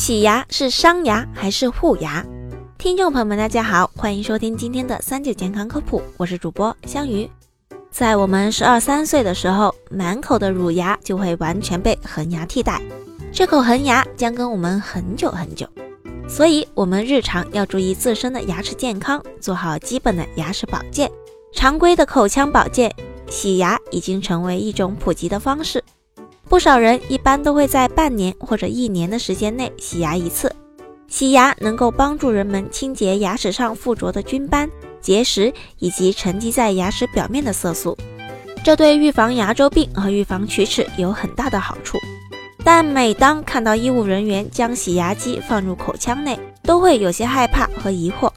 洗牙是伤牙还是护牙？听众朋友们，大家好，欢迎收听今天的三九健康科普，我是主播香鱼。在我们十二三岁的时候，满口的乳牙就会完全被恒牙替代，这口恒牙将跟我们很久很久，所以我们日常要注意自身的牙齿健康，做好基本的牙齿保健。常规的口腔保健，洗牙已经成为一种普及的方式。不少人一般都会在半年或者一年的时间内洗牙一次。洗牙能够帮助人们清洁牙齿上附着的菌斑、结石以及沉积在牙齿表面的色素，这对预防牙周病和预防龋齿有很大的好处。但每当看到医务人员将洗牙机放入口腔内，都会有些害怕和疑惑，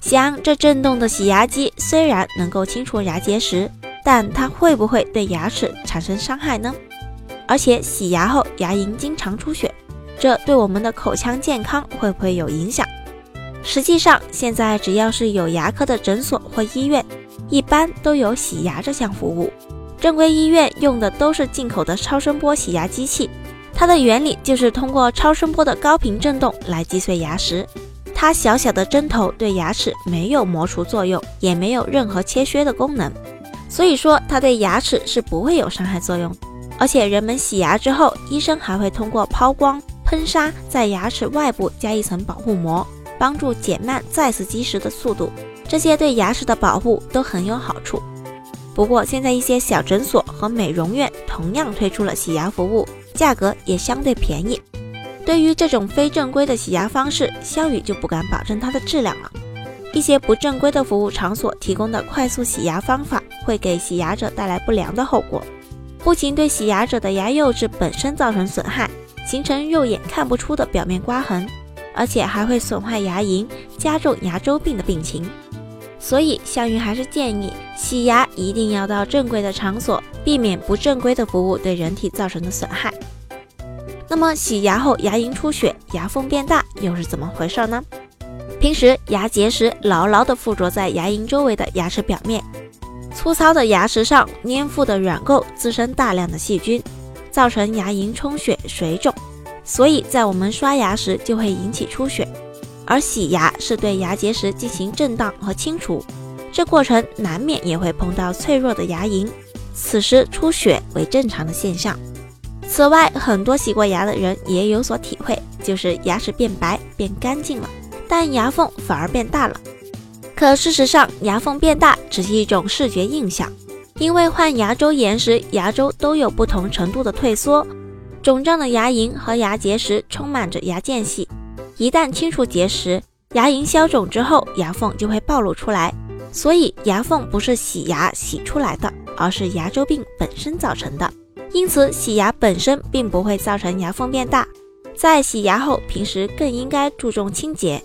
想这震动的洗牙机虽然能够清除牙结石，但它会不会对牙齿产生伤害呢？而且洗牙后牙龈经常出血，这对我们的口腔健康会不会有影响？实际上，现在只要是有牙科的诊所或医院，一般都有洗牙这项服务。正规医院用的都是进口的超声波洗牙机器，它的原理就是通过超声波的高频振动来击碎牙石。它小小的针头对牙齿没有磨除作用，也没有任何切削的功能，所以说它对牙齿是不会有伤害作用。而且人们洗牙之后，医生还会通过抛光、喷砂，在牙齿外部加一层保护膜，帮助减慢再次积食的速度。这些对牙齿的保护都很有好处。不过，现在一些小诊所和美容院同样推出了洗牙服务，价格也相对便宜。对于这种非正规的洗牙方式，肖宇就不敢保证它的质量了。一些不正规的服务场所提供的快速洗牙方法，会给洗牙者带来不良的后果。不仅对洗牙者的牙釉质本身造成损害，形成肉眼看不出的表面刮痕，而且还会损坏牙龈，加重牙周病的病情。所以，向云还是建议洗牙一定要到正规的场所，避免不正规的服务对人体造成的损害。那么，洗牙后牙龈出血、牙缝变大又是怎么回事呢？平时牙结石牢牢地附着在牙龈周围的牙齿表面。粗糙的牙齿上粘附的软垢滋生大量的细菌，造成牙龈充血水肿，所以在我们刷牙时就会引起出血。而洗牙是对牙结石进行震荡和清除，这过程难免也会碰到脆弱的牙龈，此时出血为正常的现象。此外，很多洗过牙的人也有所体会，就是牙齿变白变干净了，但牙缝反而变大了。可事实上，牙缝变大只是一种视觉印象，因为患牙周炎时，牙周都有不同程度的退缩，肿胀的牙龈和牙结石充满着牙间隙。一旦清除结石，牙龈消肿之后，牙缝就会暴露出来。所以，牙缝不是洗牙洗出来的，而是牙周病本身造成的。因此，洗牙本身并不会造成牙缝变大。在洗牙后，平时更应该注重清洁。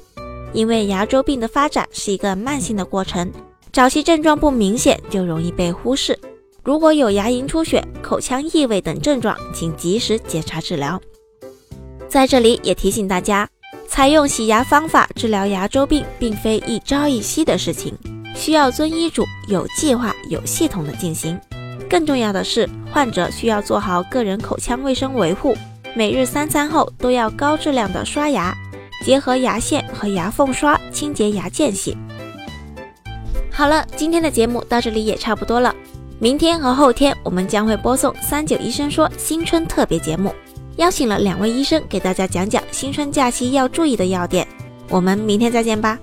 因为牙周病的发展是一个慢性的过程，早期症状不明显就容易被忽视。如果有牙龈出血、口腔异味等症状，请及时检查治疗。在这里也提醒大家，采用洗牙方法治疗牙周病，并非一朝一夕的事情，需要遵医嘱、有计划、有系统的进行。更重要的是，患者需要做好个人口腔卫生维护，每日三餐后都要高质量的刷牙。结合牙线和牙缝刷清洁牙间隙。好了，今天的节目到这里也差不多了。明天和后天我们将会播送《三九医生说》新春特别节目，邀请了两位医生给大家讲讲新春假期要注意的要点。我们明天再见吧。